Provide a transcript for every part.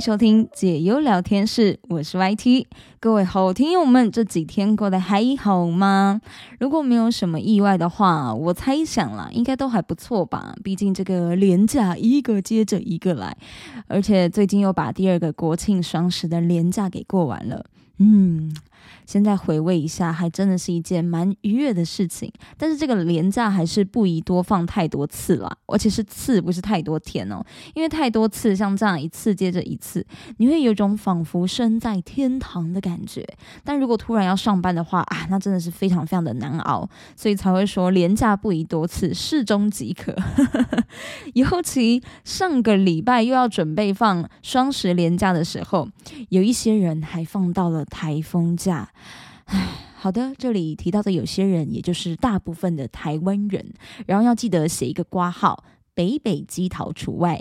收听解忧聊天室，我是 YT。各位好听友们，这几天过得还好吗？如果没有什么意外的话，我猜想啦，应该都还不错吧。毕竟这个廉价一个接着一个来，而且最近又把第二个国庆双十的廉价给过完了，嗯。现在回味一下，还真的是一件蛮愉悦的事情。但是这个廉价还是不宜多放太多次啦，而且是次，不是太多天哦。因为太多次，像这样一次接着一次，你会有种仿佛身在天堂的感觉。但如果突然要上班的话啊，那真的是非常非常的难熬。所以才会说廉价不宜多次，适中即可。尤其上个礼拜又要准备放双十连假的时候，有一些人还放到了台风假。唉，好的，这里提到的有些人，也就是大部分的台湾人，然后要记得写一个挂号。北北基桃除外，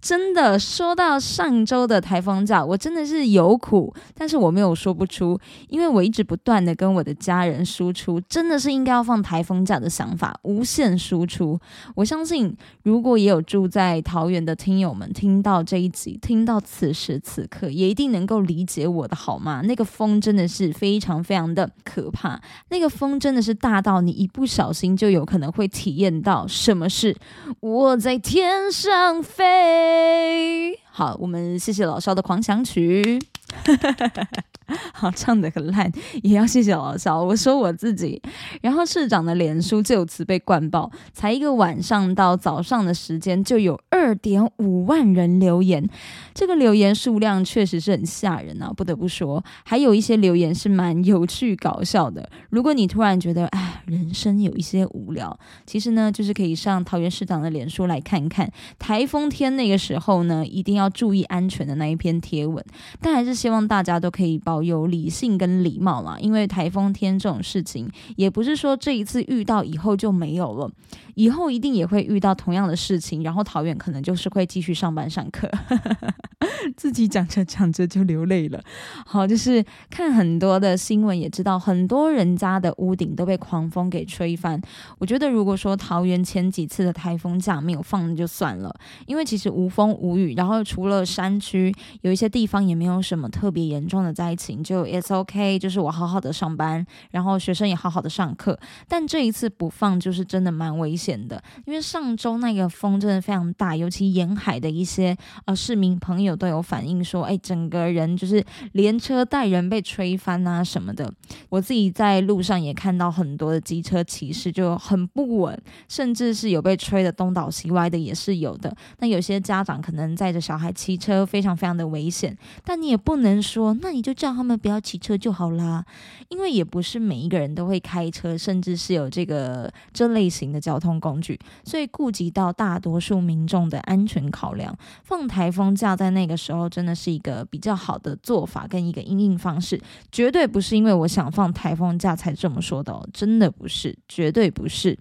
真的说到上周的台风假，我真的是有苦，但是我没有说不出，因为我一直不断的跟我的家人输出，真的是应该要放台风假的想法，无限输出。我相信，如果也有住在桃园的听友们听到这一集，听到此时此刻，也一定能够理解我的好吗？那个风真的是非常非常的可怕，那个风真的是大到你一不小心就有可能会体验到什么。是我在天上飞。好，我们谢谢老肖的狂想曲。好，唱的很烂，也要谢谢老肖。我说我自己，然后市长的脸书就此被灌爆，才一个晚上到早上的时间，就有二点五万人留言。这个留言数量确实是很吓人啊，不得不说，还有一些留言是蛮有趣搞笑的。如果你突然觉得哎，人生有一些无聊，其实呢，就是可以上桃园市长的脸书来看看。台风天那个时候呢，一定要注意安全的那一篇贴文，但还是希望大家都可以保有理性跟礼貌嘛，因为台风天这种事情，也不是说这一次遇到以后就没有了，以后一定也会遇到同样的事情，然后桃园可能就是会继续上班上课。自己讲着讲着就流泪了。好，就是看很多的新闻也知道，很多人家的屋顶都被狂风给吹翻。我觉得如果说桃园前几次的台风假没有放就算了，因为其实无风无雨，然后除了山区有一些地方也没有什么特别严重的灾情。就 It's OK，就是我好好的上班，然后学生也好好的上课。但这一次不放，就是真的蛮危险险的，因为上周那个风真的非常大，尤其沿海的一些呃市民朋友都有反映说，哎，整个人就是连车带人被吹翻啊什么的。我自己在路上也看到很多的机车骑士就很不稳，甚至是有被吹的东倒西歪的也是有的。那有些家长可能载着小孩骑车，非常非常的危险。但你也不能说，那你就叫他们不要骑车就好啦，因为也不是每一个人都会开车，甚至是有这个这类型的交通工具，所以顾及到大多数民众的安全考量，放台风假在那个时候真的是一个比较好的做法跟一个应应方式，绝对不是因为我想放台风假才这么说的哦，真的不是，绝对不是。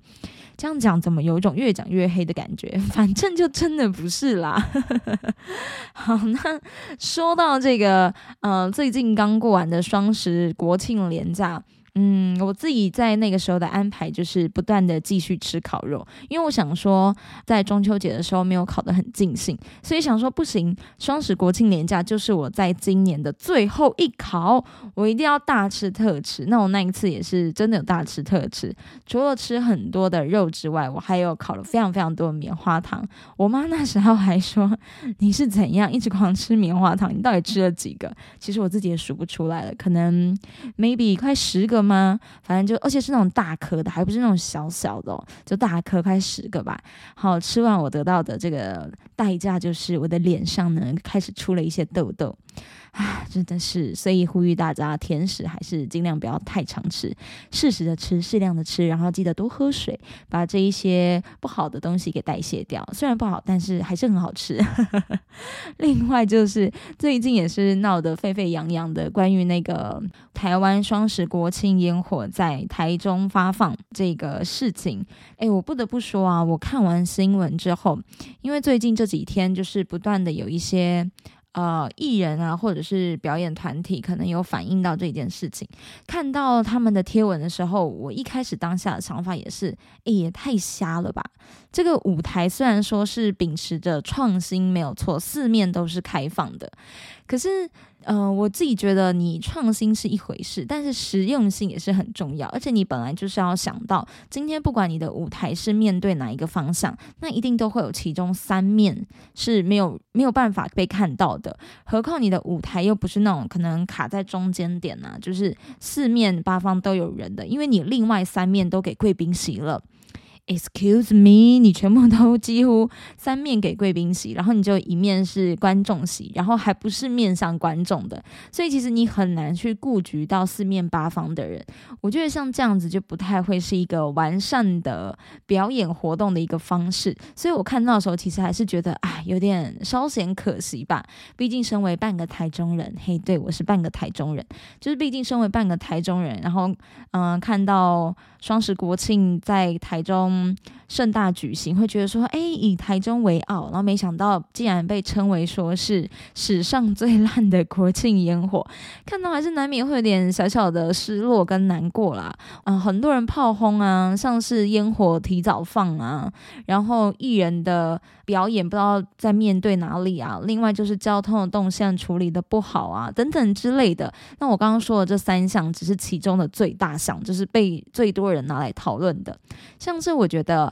这样讲怎么有一种越讲越黑的感觉？反正就真的不是啦。好，那说到这个，呃，最近刚过完的双十国庆连假。嗯，我自己在那个时候的安排就是不断的继续吃烤肉，因为我想说在中秋节的时候没有烤得很尽兴，所以想说不行，双十国庆年假就是我在今年的最后一烤，我一定要大吃特吃。那我那一次也是真的有大吃特吃，除了吃很多的肉之外，我还有烤了非常非常多的棉花糖。我妈那时候还说你是怎样一直狂吃棉花糖，你到底吃了几个？其实我自己也数不出来了，可能 maybe 快十个。吗？反正就，而且是那种大颗的，还不是那种小小的，就大颗，开十个吧。好，吃完我得到的这个代价就是我的脸上呢开始出了一些痘痘。唉，真的是，所以呼吁大家，甜食还是尽量不要太常吃，适时的吃，适量的吃，然后记得多喝水，把这一些不好的东西给代谢掉。虽然不好，但是还是很好吃。另外就是最近也是闹得沸沸扬扬的，关于那个台湾双十国庆烟火在台中发放这个事情。哎，我不得不说啊，我看完新闻之后，因为最近这几天就是不断的有一些。呃艺人啊，或者是表演团体，可能有反映到这件事情。看到他们的贴文的时候，我一开始当下的想法也是，哎，也太瞎了吧！这个舞台虽然说是秉持着创新，没有错，四面都是开放的，可是。嗯，我自己觉得你创新是一回事，但是实用性也是很重要。而且你本来就是要想到，今天不管你的舞台是面对哪一个方向，那一定都会有其中三面是没有没有办法被看到的。何况你的舞台又不是那种可能卡在中间点呐，就是四面八方都有人的，因为你另外三面都给贵宾席了。Excuse me，你全部都几乎三面给贵宾席，然后你就一面是观众席，然后还不是面向观众的，所以其实你很难去顾及到四面八方的人。我觉得像这样子就不太会是一个完善的表演活动的一个方式。所以我看到的时候，其实还是觉得啊，有点稍显可惜吧。毕竟身为半个台中人，嘿，对我是半个台中人，就是毕竟身为半个台中人，然后嗯，看到双十国庆在台中。嗯，盛大举行，会觉得说，哎，以台中为傲，然后没想到竟然被称为说是史上最烂的国庆烟火，看到还是难免会有点小小的失落跟难过啦。嗯，很多人炮轰啊，像是烟火提早放啊，然后艺人的表演不知道在面对哪里啊，另外就是交通的动线处理的不好啊，等等之类的。那我刚刚说的这三项只是其中的最大项，就是被最多人拿来讨论的，像是。我觉得。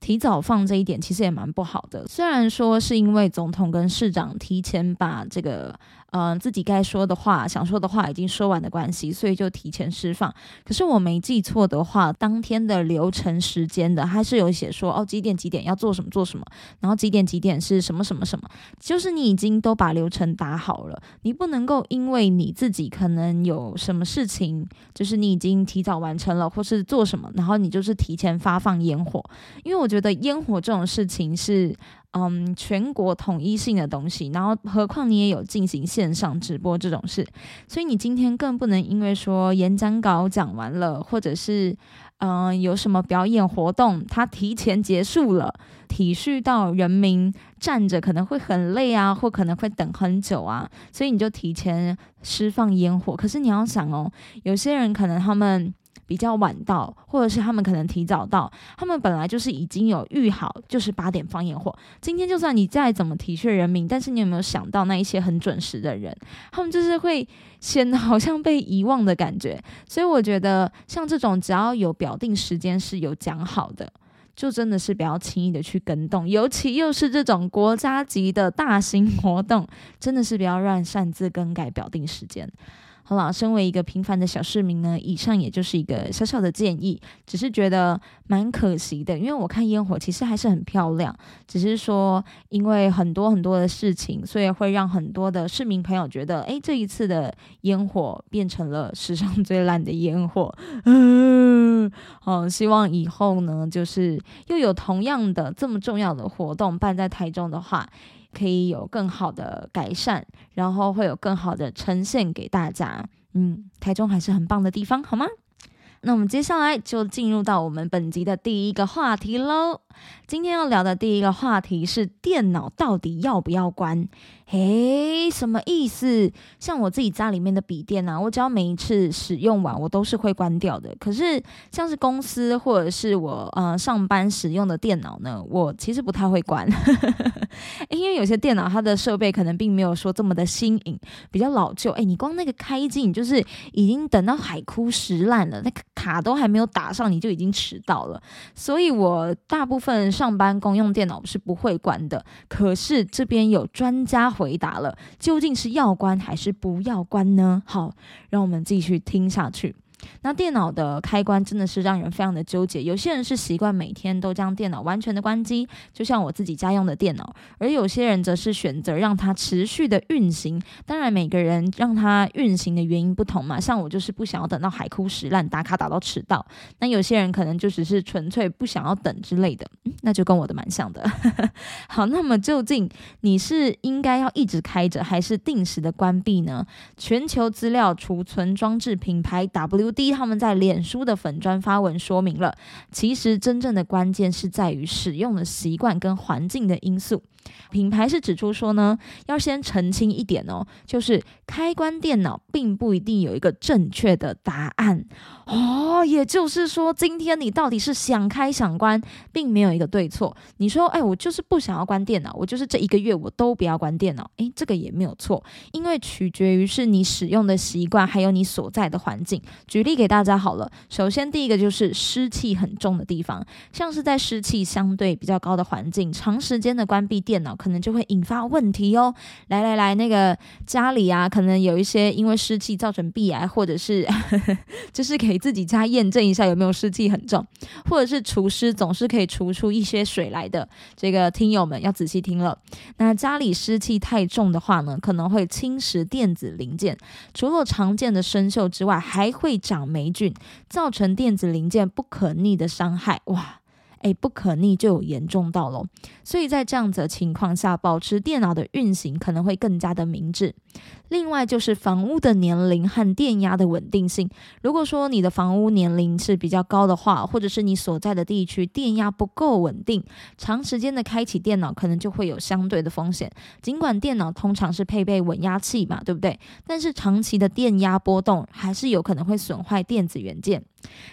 提早放这一点其实也蛮不好的。虽然说是因为总统跟市长提前把这个嗯自己该说的话、想说的话已经说完的关系，所以就提前释放。可是我没记错的话，当天的流程时间的还是有写说哦几点几点要做什么做什么，然后几点几点是什么什么什么，就是你已经都把流程打好了，你不能够因为你自己可能有什么事情，就是你已经提早完成了或是做什么，然后你就是提前发放烟火，因为我。觉得烟火这种事情是嗯全国统一性的东西，然后何况你也有进行线上直播这种事，所以你今天更不能因为说演讲稿讲完了，或者是嗯有什么表演活动它提前结束了，体恤到人民站着可能会很累啊，或可能会等很久啊，所以你就提前释放烟火。可是你要想哦，有些人可能他们。比较晚到，或者是他们可能提早到，他们本来就是已经有预好，就是八点放烟火。今天就算你再怎么体恤人民，但是你有没有想到那一些很准时的人，他们就是会显得好像被遗忘的感觉。所以我觉得像这种只要有表定时间是有讲好的，就真的是不要轻易的去跟动，尤其又是这种国家级的大型活动，真的是不要乱擅自更改表定时间。好了，身为一个平凡的小市民呢，以上也就是一个小小的建议，只是觉得蛮可惜的，因为我看烟火其实还是很漂亮，只是说因为很多很多的事情，所以会让很多的市民朋友觉得，哎，这一次的烟火变成了史上最烂的烟火。嗯，好，希望以后呢，就是又有同样的这么重要的活动办在台中的话。可以有更好的改善，然后会有更好的呈现给大家。嗯，台中还是很棒的地方，好吗？那我们接下来就进入到我们本集的第一个话题喽。今天要聊的第一个话题是电脑到底要不要关？诶，什么意思？像我自己家里面的笔电啊，我只要每一次使用完，我都是会关掉的。可是像是公司或者是我呃上班使用的电脑呢，我其实不太会关，因为有些电脑它的设备可能并没有说这么的新颖，比较老旧。哎，你光那个开机，你就是已经等到海枯石烂了，那个卡都还没有打上，你就已经迟到了。所以我大部分上班公用电脑是不会关的。可是这边有专家。回答了，究竟是要关还是不要关呢？好，让我们继续听下去。那电脑的开关真的是让人非常的纠结。有些人是习惯每天都将电脑完全的关机，就像我自己家用的电脑；而有些人则是选择让它持续的运行。当然，每个人让它运行的原因不同嘛。像我就是不想要等到海枯石烂，打卡打到迟到。那有些人可能就只是纯粹不想要等之类的，那就跟我的蛮像的。好，那么究竟你是应该要一直开着，还是定时的关闭呢？全球资料储存装置品牌 W。第一，他们在脸书的粉砖发文说明了，其实真正的关键是在于使用的习惯跟环境的因素。品牌是指出说呢，要先澄清一点哦，就是开关电脑并不一定有一个正确的答案哦，也就是说，今天你到底是想开想关，并没有一个对错。你说，哎，我就是不想要关电脑，我就是这一个月我都不要关电脑，诶，这个也没有错，因为取决于是你使用的习惯，还有你所在的环境。举例给大家好了，首先第一个就是湿气很重的地方，像是在湿气相对比较高的环境，长时间的关闭电脑。可能就会引发问题哦。来来来，那个家里啊，可能有一些因为湿气造成鼻癌，或者是 就是可以自己家验证一下有没有湿气很重，或者是除湿总是可以除出一些水来的。这个听友们要仔细听了。那家里湿气太重的话呢，可能会侵蚀电子零件，除了常见的生锈之外，还会长霉菌，造成电子零件不可逆的伤害。哇！哎，不可逆就有严重到喽，所以在这样子的情况下，保持电脑的运行可能会更加的明智。另外就是房屋的年龄和电压的稳定性。如果说你的房屋年龄是比较高的话，或者是你所在的地区电压不够稳定，长时间的开启电脑可能就会有相对的风险。尽管电脑通常是配备稳压器嘛，对不对？但是长期的电压波动还是有可能会损坏电子元件。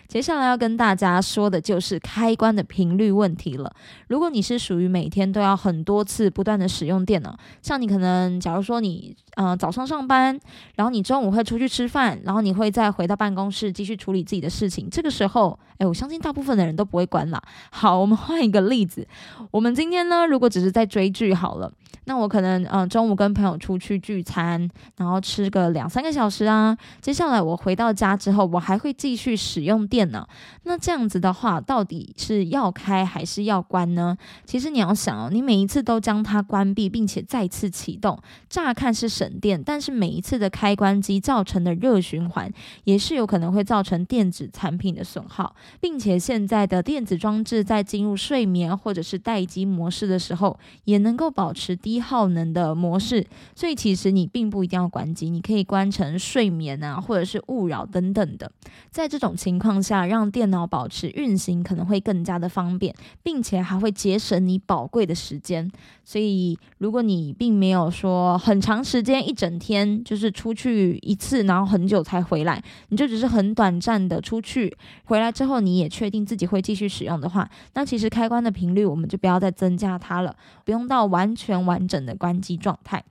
接下来要跟大家说的就是开关的频率问题了。如果你是属于每天都要很多次不断的使用电脑，像你可能假如说你嗯早上上班，然后你中午会出去吃饭，然后你会再回到办公室继续处理自己的事情，这个时候，哎，我相信大部分的人都不会关了。好，我们换一个例子，我们今天呢，如果只是在追剧好了，那我可能嗯中午跟朋友出去聚餐，然后吃个两三个小时啊，接下来我回到家之后，我还会继续使用电脑，那这样子的话，到底是要开还是要关呢？其实你要想哦，你每一次都将它关闭，并且再次启动，乍看是省电，但是每一次的开关机造成的热循环，也是有可能会造成电子产品的损耗，并且现在的电子装置在进入睡眠或者是待机模式的时候，也能够保持低耗能的模式，所以其实你并不一定要关机，你可以关成睡眠啊，或者是勿扰等等的，在这种。情况下，让电脑保持运行可能会更加的方便，并且还会节省你宝贵的时间。所以，如果你并没有说很长时间一整天就是出去一次，然后很久才回来，你就只是很短暂的出去，回来之后你也确定自己会继续使用的话，那其实开关的频率我们就不要再增加它了，不用到完全完整的关机状态。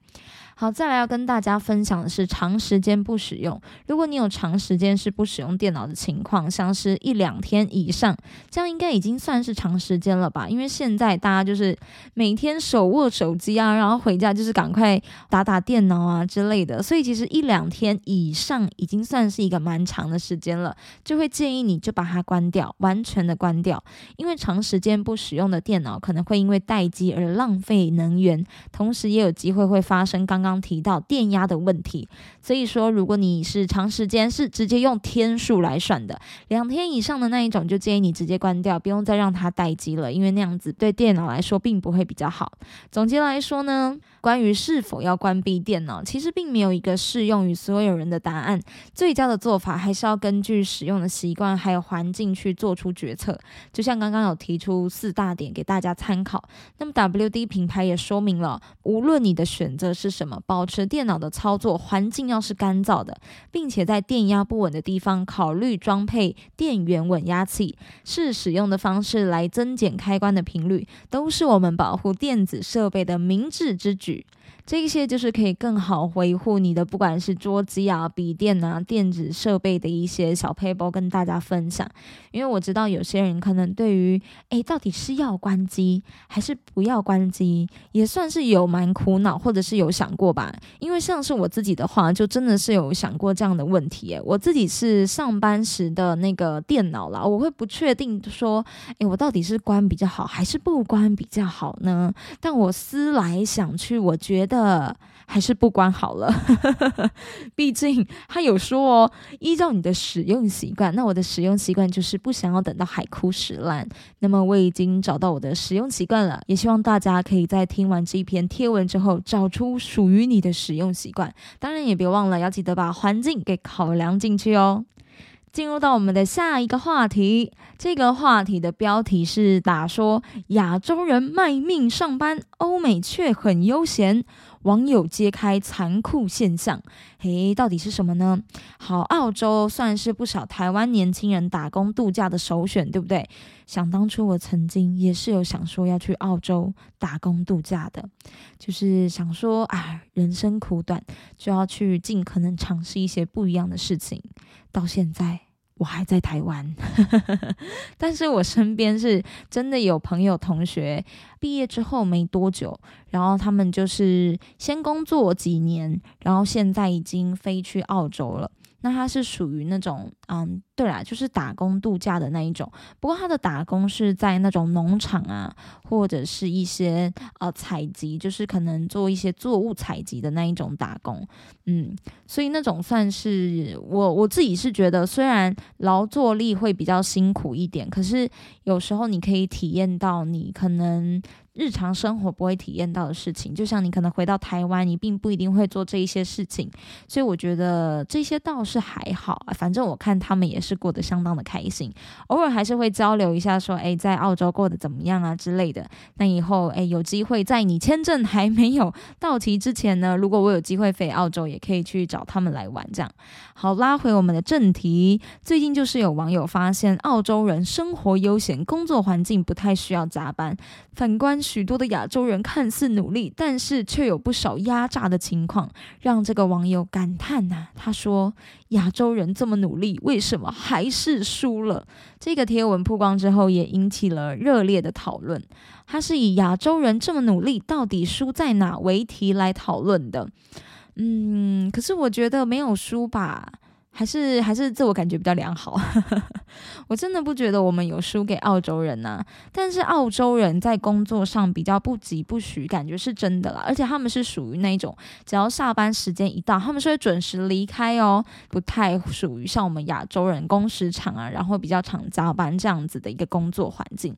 好，再来要跟大家分享的是长时间不使用。如果你有长时间是不使用电脑的情况，像是一两天以上，这样应该已经算是长时间了吧？因为现在大家就是每天手握手机啊，然后回家就是赶快打打电脑啊之类的，所以其实一两天以上已经算是一个蛮长的时间了，就会建议你就把它关掉，完全的关掉。因为长时间不使用的电脑可能会因为待机而浪费能源，同时也有机会会发生刚。刚提到电压的问题，所以说如果你是长时间是直接用天数来算的，两天以上的那一种，就建议你直接关掉，不用再让它待机了，因为那样子对电脑来说并不会比较好。总结来说呢。关于是否要关闭电脑，其实并没有一个适用于所有人的答案。最佳的做法还是要根据使用的习惯还有环境去做出决策。就像刚刚有提出四大点给大家参考。那么 WD 品牌也说明了，无论你的选择是什么，保持电脑的操作环境要是干燥的，并且在电压不稳的地方考虑装配电源稳压器，是使用的方式来增减开关的频率，都是我们保护电子设备的明智之举。这些就是可以更好维护你的，不管是桌机啊、笔电啊、电子设备的一些小 paper 跟大家分享。因为我知道有些人可能对于，诶，到底是要关机还是不要关机，也算是有蛮苦恼，或者是有想过吧。因为像是我自己的话，就真的是有想过这样的问题。诶，我自己是上班时的那个电脑啦，我会不确定说，诶，我到底是关比较好还是不关比较好呢？但我思来想去，我觉得。的还是不关好了，毕竟他有说哦，依照你的使用习惯，那我的使用习惯就是不想要等到海枯石烂。那么我已经找到我的使用习惯了，也希望大家可以在听完这一篇贴文之后，找出属于你的使用习惯。当然也别忘了要记得把环境给考量进去哦。进入到我们的下一个话题，这个话题的标题是打说亚洲人卖命上班，欧美却很悠闲。网友揭开残酷现象，嘿，到底是什么呢？好，澳洲算是不少台湾年轻人打工度假的首选，对不对？想当初我曾经也是有想说要去澳洲打工度假的，就是想说啊，人生苦短，就要去尽可能尝试一些不一样的事情。到现在。我还在台湾，但是我身边是真的有朋友同学毕业之后没多久，然后他们就是先工作几年，然后现在已经飞去澳洲了。那他是属于那种，嗯，对啦，就是打工度假的那一种。不过他的打工是在那种农场啊，或者是一些呃采集，就是可能做一些作物采集的那一种打工。嗯，所以那种算是我我自己是觉得，虽然劳作力会比较辛苦一点，可是有时候你可以体验到你可能。日常生活不会体验到的事情，就像你可能回到台湾，你并不一定会做这一些事情，所以我觉得这些倒是还好啊。反正我看他们也是过得相当的开心，偶尔还是会交流一下，说哎，在澳洲过得怎么样啊之类的。那以后哎，有机会在你签证还没有到期之前呢，如果我有机会飞澳洲，也可以去找他们来玩。这样好，拉回我们的正题，最近就是有网友发现，澳洲人生活悠闲，工作环境不太需要加班，反观。许多的亚洲人看似努力，但是却有不少压榨的情况，让这个网友感叹呐。他说：“亚洲人这么努力，为什么还是输了？”这个贴文曝光之后，也引起了热烈的讨论。它是以“亚洲人这么努力，到底输在哪”为题来讨论的。嗯，可是我觉得没有输吧。还是还是自我感觉比较良好，我真的不觉得我们有输给澳洲人呐。但是澳洲人在工作上比较不急不徐，感觉是真的啦。而且他们是属于那种，只要下班时间一到，他们是会准时离开哦，不太属于像我们亚洲人工时长啊，然后比较常加班这样子的一个工作环境。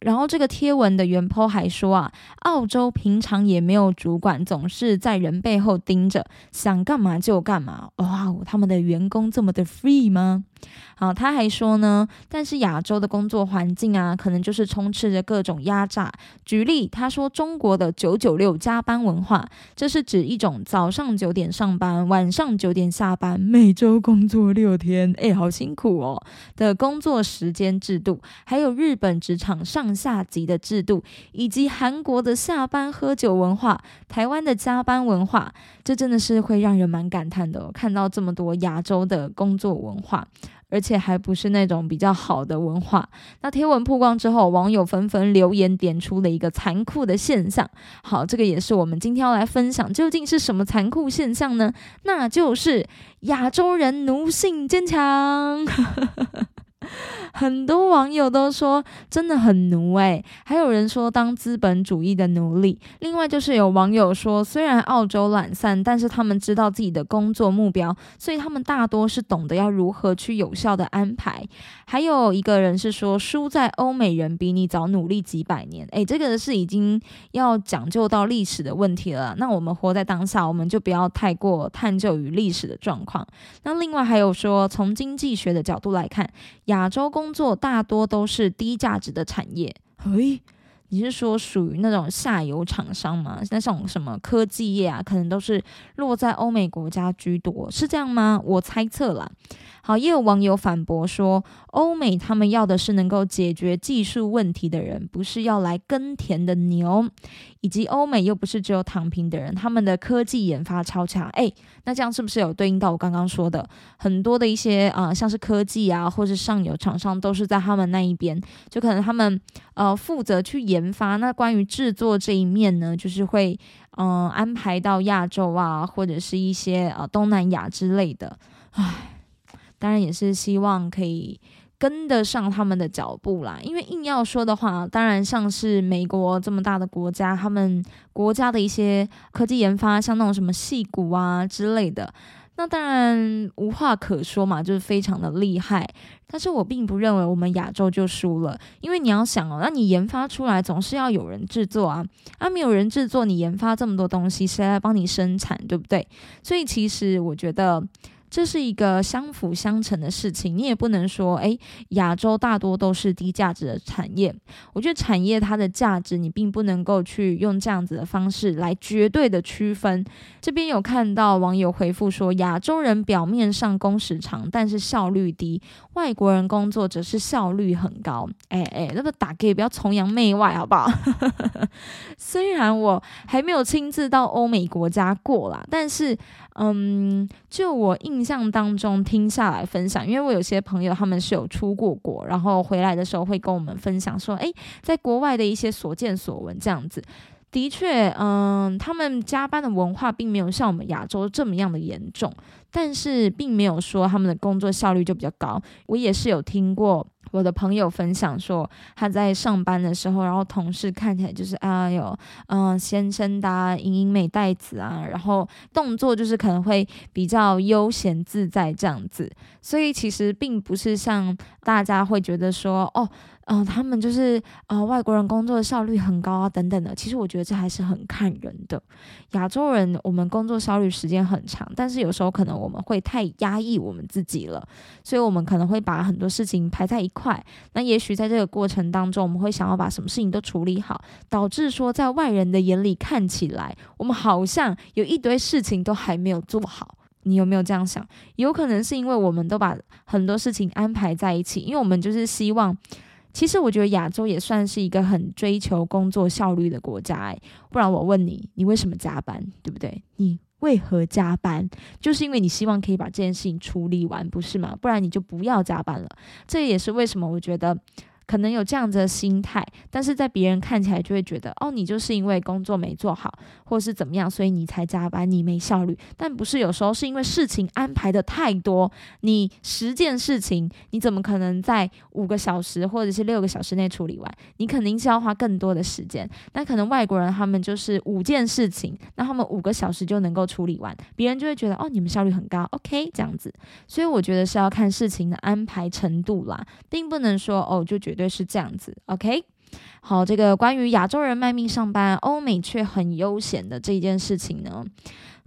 然后这个贴文的原 po 还说啊，澳洲平常也没有主管，总是在人背后盯着，想干嘛就干嘛。哇，他们的员工。这么的 free 吗？好，他还说呢，但是亚洲的工作环境啊，可能就是充斥着各种压榨。举例，他说中国的九九六加班文化，这是指一种早上九点上班，晚上九点下班，每周工作六天，哎，好辛苦哦的工作时间制度。还有日本职场上下级的制度，以及韩国的下班喝酒文化，台湾的加班文化，这真的是会让人蛮感叹的。看到这么多亚洲的工作文化。而且还不是那种比较好的文化。那贴文曝光之后，网友纷纷留言点出了一个残酷的现象。好，这个也是我们今天要来分享，究竟是什么残酷现象呢？那就是亚洲人奴性坚强。很多网友都说真的很奴诶，还有人说当资本主义的奴隶。另外就是有网友说，虽然澳洲懒散，但是他们知道自己的工作目标，所以他们大多是懂得要如何去有效的安排。还有一个人是说，输在欧美人比你早努力几百年。诶，这个是已经要讲究到历史的问题了。那我们活在当下，我们就不要太过探究于历史的状况。那另外还有说，从经济学的角度来看，亚亚洲工作大多都是低价值的产业。嘿，你是说属于那种下游厂商吗？那像什么科技业啊，可能都是落在欧美国家居多，是这样吗？我猜测啦。好，也有网友反驳说，欧美他们要的是能够解决技术问题的人，不是要来耕田的牛。以及欧美又不是只有躺平的人，他们的科技研发超强。哎，那这样是不是有对应到我刚刚说的很多的一些啊，像是科技啊，或是上游厂商都是在他们那一边，就可能他们呃负责去研研发。那关于制作这一面呢，就是会嗯安排到亚洲啊，或者是一些呃东南亚之类的。唉。当然也是希望可以跟得上他们的脚步啦，因为硬要说的话，当然像是美国这么大的国家，他们国家的一些科技研发，像那种什么细骨啊之类的，那当然无话可说嘛，就是非常的厉害。但是我并不认为我们亚洲就输了，因为你要想哦，那你研发出来总是要有人制作啊，啊没有人制作，你研发这么多东西，谁来帮你生产，对不对？所以其实我觉得。这是一个相辅相成的事情。你也不能说，诶，亚洲大多都是低价值的产业。我觉得产业它的价值，你并不能够去用这样子的方式来绝对的区分。这边有看到网友回复说，亚洲人表面上工时长，但是效率低；外国人工作则是效率很高。哎哎，那个打给不要崇洋媚外，好不好？虽然我还没有亲自到欧美国家过啦，但是，嗯，就我印象当中听下来分享，因为我有些朋友他们是有出过国，然后回来的时候会跟我们分享说，诶，在国外的一些所见所闻这样子。的确，嗯，他们加班的文化并没有像我们亚洲这么样的严重，但是并没有说他们的工作效率就比较高。我也是有听过。我的朋友分享说，他在上班的时候，然后同事看起来就是啊，有嗯先生的莹莹美袋子啊，然后动作就是可能会比较悠闲自在这样子，所以其实并不是像大家会觉得说哦。嗯，他们就是呃，外国人工作的效率很高啊，等等的。其实我觉得这还是很看人的。亚洲人我们工作效率时间很长，但是有时候可能我们会太压抑我们自己了，所以我们可能会把很多事情排在一块。那也许在这个过程当中，我们会想要把什么事情都处理好，导致说在外人的眼里看起来，我们好像有一堆事情都还没有做好。你有没有这样想？有可能是因为我们都把很多事情安排在一起，因为我们就是希望。其实我觉得亚洲也算是一个很追求工作效率的国家，哎，不然我问你，你为什么加班，对不对？你为何加班？就是因为你希望可以把这件事情处理完，不是吗？不然你就不要加班了。这也是为什么我觉得。可能有这样子的心态，但是在别人看起来就会觉得，哦，你就是因为工作没做好，或是怎么样，所以你才加班，你没效率。但不是，有时候是因为事情安排的太多，你十件事情，你怎么可能在五个小时或者是六个小时内处理完？你肯定是要花更多的时间。那可能外国人他们就是五件事情，那他们五个小时就能够处理完，别人就会觉得，哦，你们效率很高，OK，这样子。所以我觉得是要看事情的安排程度啦，并不能说，哦，就觉。对，是这样子，OK。好，这个关于亚洲人卖命上班，欧美却很悠闲的这一件事情呢？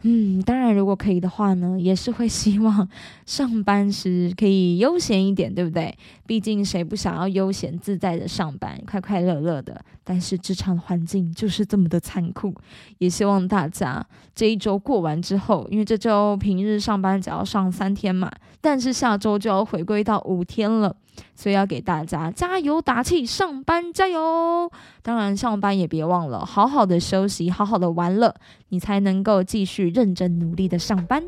嗯，当然，如果可以的话呢，也是会希望 上班时可以悠闲一点，对不对？毕竟谁不想要悠闲自在的上班，快快乐乐的？但是职场环境就是这么的残酷，也希望大家这一周过完之后，因为这周平日上班只要上三天嘛，但是下周就要回归到五天了。所以要给大家加油打气，上班加油！当然，上班也别忘了好好的休息，好好的玩乐，你才能够继续认真努力的上班。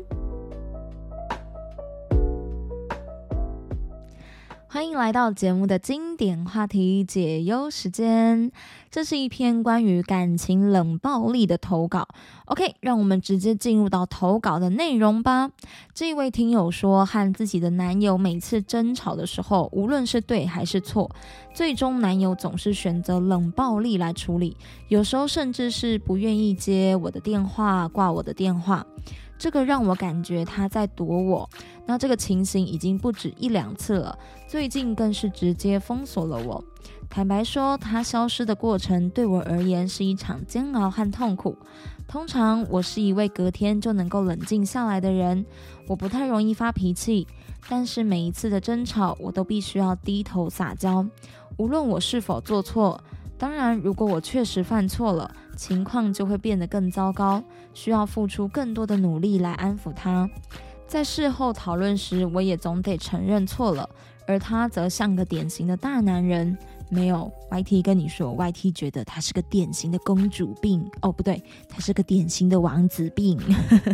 欢迎来到节目的经典话题解忧时间。这是一篇关于感情冷暴力的投稿。OK，让我们直接进入到投稿的内容吧。这位听友说，和自己的男友每次争吵的时候，无论是对还是错，最终男友总是选择冷暴力来处理，有时候甚至是不愿意接我的电话，挂我的电话。这个让我感觉他在躲我。那这个情形已经不止一两次了，最近更是直接封锁了我。坦白说，他消失的过程对我而言是一场煎熬和痛苦。通常我是一位隔天就能够冷静下来的人，我不太容易发脾气，但是每一次的争吵，我都必须要低头撒娇，无论我是否做错。当然，如果我确实犯错了，情况就会变得更糟糕，需要付出更多的努力来安抚他。在事后讨论时，我也总得承认错了，而他则像个典型的大男人。没有，YT 跟你说，YT 觉得他是个典型的公主病。哦，不对，他是个典型的王子病。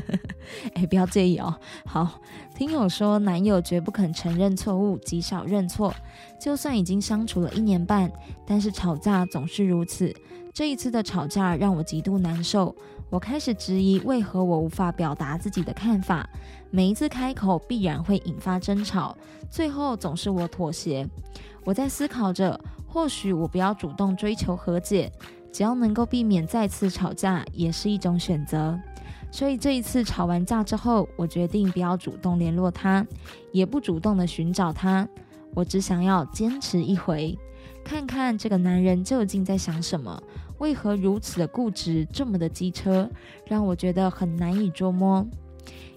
哎，不要介意哦。好，听友说，男友绝不肯承认错误，极少认错，就算已经相处了一年半，但是吵架总是如此。这一次的吵架让我极度难受，我开始质疑为何我无法表达自己的看法，每一次开口必然会引发争吵，最后总是我妥协。我在思考着，或许我不要主动追求和解，只要能够避免再次吵架，也是一种选择。所以这一次吵完架之后，我决定不要主动联络他，也不主动的寻找他，我只想要坚持一回。看看这个男人究竟在想什么？为何如此的固执，这么的机车，让我觉得很难以捉摸。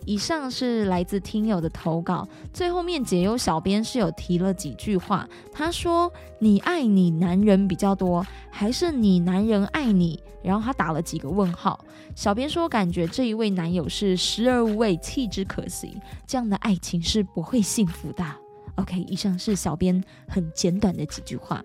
以上是来自听友的投稿，最后面解忧小编是有提了几句话，他说：“你爱你男人比较多，还是你男人爱你？”然后他打了几个问号。小编说：“感觉这一位男友是食而无味，弃之可惜，这样的爱情是不会幸福的。” OK，以上是小编很简短的几句话。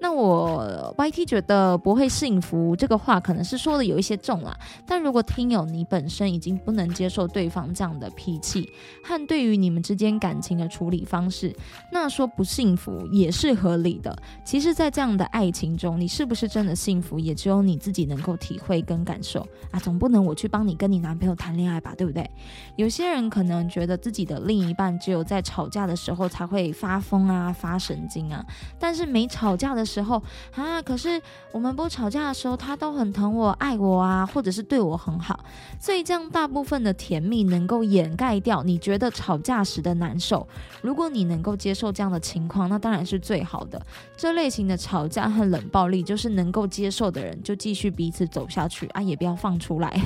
那我 YT 觉得不会幸福这个话可能是说的有一些重了，但如果听友你本身已经不能接受对方这样的脾气和对于你们之间感情的处理方式，那说不幸福也是合理的。其实，在这样的爱情中，你是不是真的幸福，也只有你自己能够体会跟感受啊。总不能我去帮你跟你男朋友谈恋爱吧，对不对？有些人可能觉得自己的另一半只有在吵架的时候才会发疯啊、发神经啊，但是没吵架的。时候啊，可是我们不吵架的时候，他都很疼我、爱我啊，或者是对我很好，所以这样大部分的甜蜜能够掩盖掉你觉得吵架时的难受。如果你能够接受这样的情况，那当然是最好的。这类型的吵架和冷暴力，就是能够接受的人就继续彼此走下去啊，也不要放出来。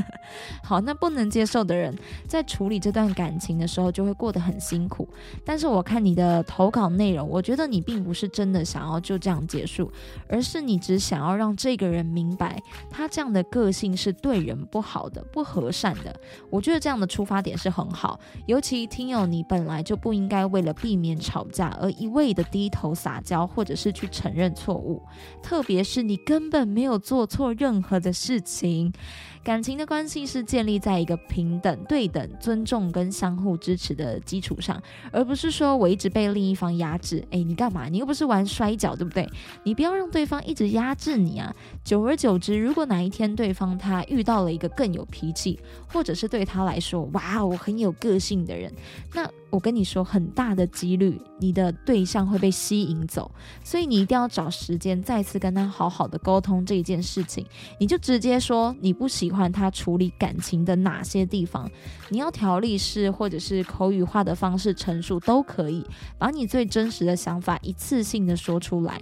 好，那不能接受的人在处理这段感情的时候就会过得很辛苦。但是我看你的投稿内容，我觉得你并不是真的想要就。这样结束，而是你只想要让这个人明白，他这样的个性是对人不好的、不和善的。我觉得这样的出发点是很好，尤其听友你本来就不应该为了避免吵架而一味的低头撒娇，或者是去承认错误，特别是你根本没有做错任何的事情。感情的关系是建立在一个平等、对等、尊重跟相互支持的基础上，而不是说我一直被另一方压制。哎，你干嘛？你又不是玩摔跤，对不？对你不要让对方一直压制你啊！久而久之，如果哪一天对方他遇到了一个更有脾气，或者是对他来说，哇，我很有个性的人，那。我跟你说，很大的几率你的对象会被吸引走，所以你一定要找时间再次跟他好好的沟通这件事情。你就直接说你不喜欢他处理感情的哪些地方，你要条例式或者是口语化的方式陈述都可以，把你最真实的想法一次性的说出来。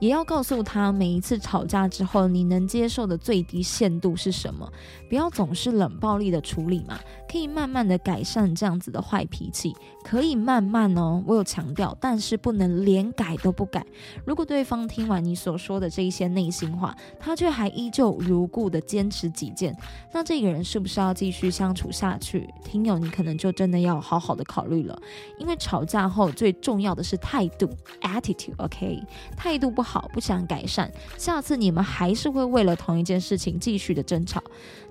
也要告诉他，每一次吵架之后，你能接受的最低限度是什么？不要总是冷暴力的处理嘛，可以慢慢的改善这样子的坏脾气，可以慢慢哦，我有强调，但是不能连改都不改。如果对方听完你所说的这一些内心话，他却还依旧如故的坚持己见，那这个人是不是要继续相处下去？听友，你可能就真的要好好的考虑了，因为吵架后最重要的是态度，attitude，OK，态度不好。好，不想改善，下次你们还是会为了同一件事情继续的争吵。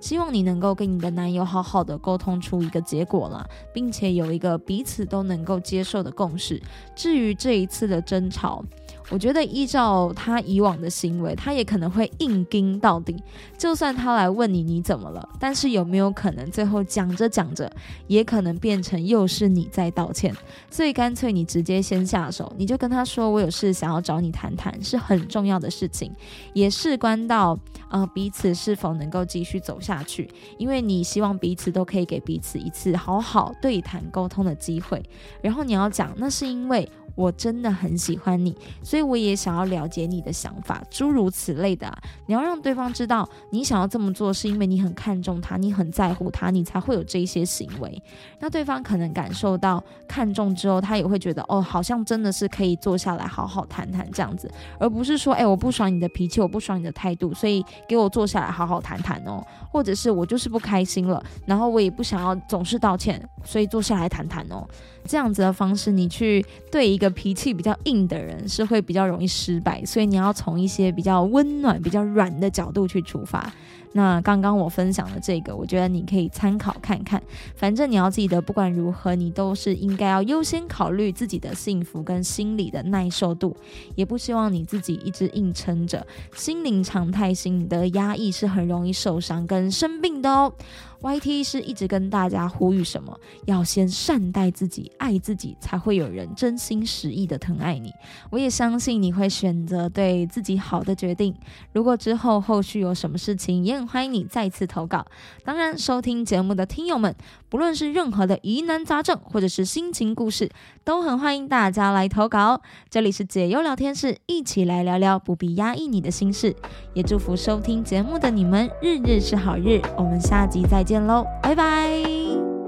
希望你能够跟你的男友好好的沟通出一个结果了，并且有一个彼此都能够接受的共识。至于这一次的争吵，我觉得依照他以往的行为，他也可能会硬盯到底。就算他来问你你怎么了，但是有没有可能最后讲着讲着，也可能变成又是你在道歉？所以干脆你直接先下手，你就跟他说我有事想要找你谈谈，是很重要的事情，也事关到呃彼此是否能够继续走下去。因为你希望彼此都可以给彼此一次好好对谈沟通的机会。然后你要讲，那是因为。我真的很喜欢你，所以以我也想要了解你的想法，诸如此类的。你要让对方知道，你想要这么做是因为你很看重他，你很在乎他，你才会有这些行为。那对方可能感受到看重之后，他也会觉得，哦，好像真的是可以坐下来好好谈谈这样子，而不是说，哎，我不爽你的脾气，我不爽你的态度，所以给我坐下来好好谈谈哦。或者是我就是不开心了，然后我也不想要总是道歉，所以坐下来谈谈哦。这样子的方式，你去对一个脾气比较硬的人，是会比较容易失败。所以你要从一些比较温暖、比较软的角度去出发。那刚刚我分享的这个，我觉得你可以参考看看。反正你要记得，不管如何，你都是应该要优先考虑自己的幸福跟心理的耐受度，也不希望你自己一直硬撑着，心灵常态性的压抑是很容易受伤跟生病的哦。YT 是一直跟大家呼吁什么？要先善待自己，爱自己，才会有人真心实意的疼爱你。我也相信你会选择对自己好的决定。如果之后后续有什么事情，也很欢迎你再次投稿。当然，收听节目的听友们，不论是任何的疑难杂症或者是心情故事，都很欢迎大家来投稿。这里是解忧聊天室，一起来聊聊，不必压抑你的心事。也祝福收听节目的你们日日是好日。我们下集再见喽，拜拜。